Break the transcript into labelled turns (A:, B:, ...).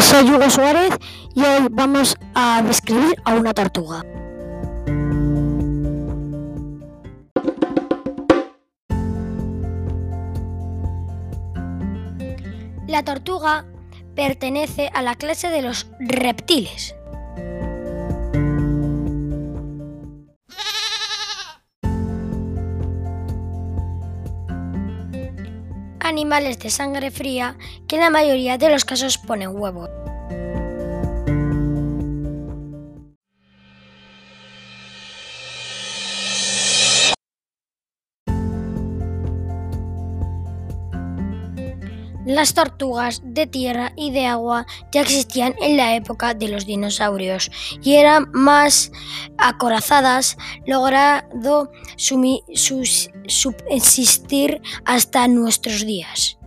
A: Soy Hugo Suárez y hoy vamos a describir a una tortuga. La tortuga pertenece a la clase de los reptiles. Animales de sangre fría que en la mayoría de los casos ponen huevos. Las tortugas de tierra y de agua ya existían en la época de los dinosaurios y eran más acorazadas, logrando subsistir hasta nuestros días.